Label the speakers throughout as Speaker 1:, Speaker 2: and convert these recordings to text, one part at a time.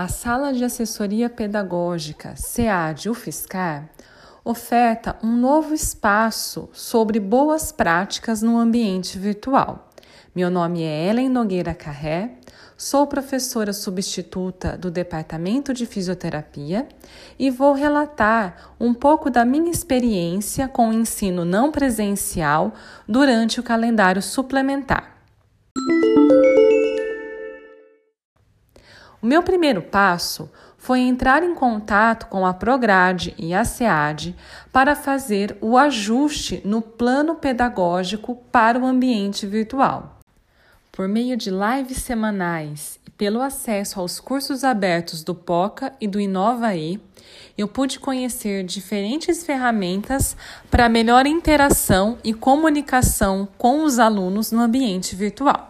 Speaker 1: A Sala de Assessoria Pedagógica SEAD UFSCar oferta um novo espaço sobre boas práticas no ambiente virtual. Meu nome é Ellen Nogueira Carré, sou professora substituta do Departamento de Fisioterapia e vou relatar um pouco da minha experiência com o ensino não presencial durante o calendário suplementar. O meu primeiro passo foi entrar em contato com a Prograde e a SEAD para fazer o ajuste no plano pedagógico para o ambiente virtual. Por meio de lives semanais e pelo acesso aos cursos abertos do POCA e do InovaE, eu pude conhecer diferentes ferramentas para melhor interação e comunicação com os alunos no ambiente virtual.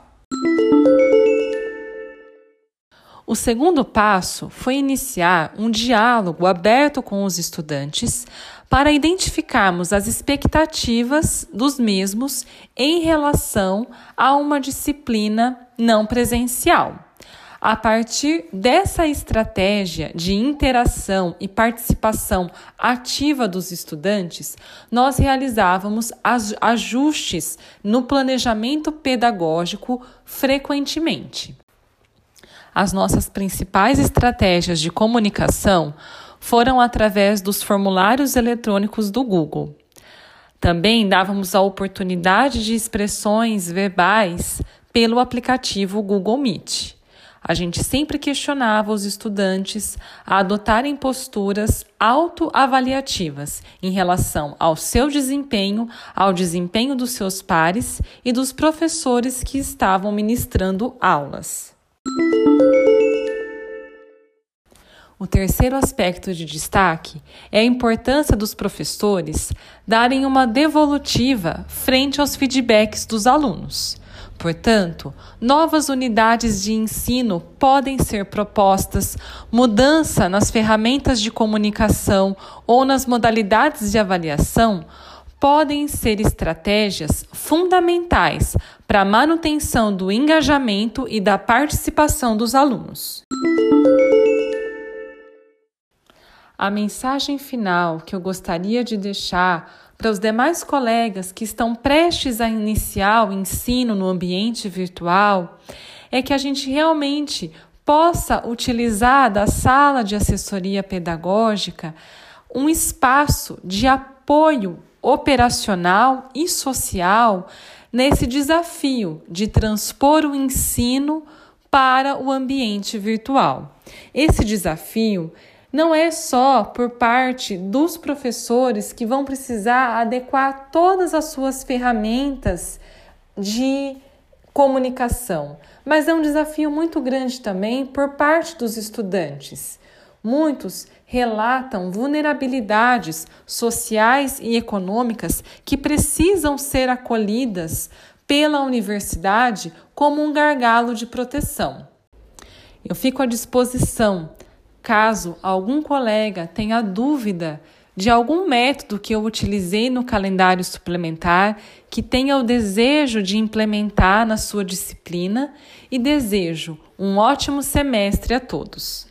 Speaker 1: O segundo passo foi iniciar um diálogo aberto com os estudantes para identificarmos as expectativas dos mesmos em relação a uma disciplina não presencial. A partir dessa estratégia de interação e participação ativa dos estudantes, nós realizávamos ajustes no planejamento pedagógico frequentemente. As nossas principais estratégias de comunicação foram através dos formulários eletrônicos do Google. Também dávamos a oportunidade de expressões verbais pelo aplicativo Google Meet. A gente sempre questionava os estudantes a adotarem posturas autoavaliativas em relação ao seu desempenho, ao desempenho dos seus pares e dos professores que estavam ministrando aulas. O terceiro aspecto de destaque é a importância dos professores darem uma devolutiva frente aos feedbacks dos alunos. Portanto, novas unidades de ensino podem ser propostas, mudança nas ferramentas de comunicação ou nas modalidades de avaliação podem ser estratégias fundamentais para a manutenção do engajamento e da participação dos alunos. A mensagem final que eu gostaria de deixar para os demais colegas que estão prestes a iniciar o ensino no ambiente virtual é que a gente realmente possa utilizar da sala de assessoria pedagógica um espaço de apoio operacional e social nesse desafio de transpor o ensino para o ambiente virtual. Esse desafio não é só por parte dos professores que vão precisar adequar todas as suas ferramentas de comunicação, mas é um desafio muito grande também por parte dos estudantes. Muitos relatam vulnerabilidades sociais e econômicas que precisam ser acolhidas pela universidade como um gargalo de proteção. Eu fico à disposição caso algum colega tenha dúvida de algum método que eu utilizei no calendário suplementar, que tenha o desejo de implementar na sua disciplina e desejo um ótimo semestre a todos.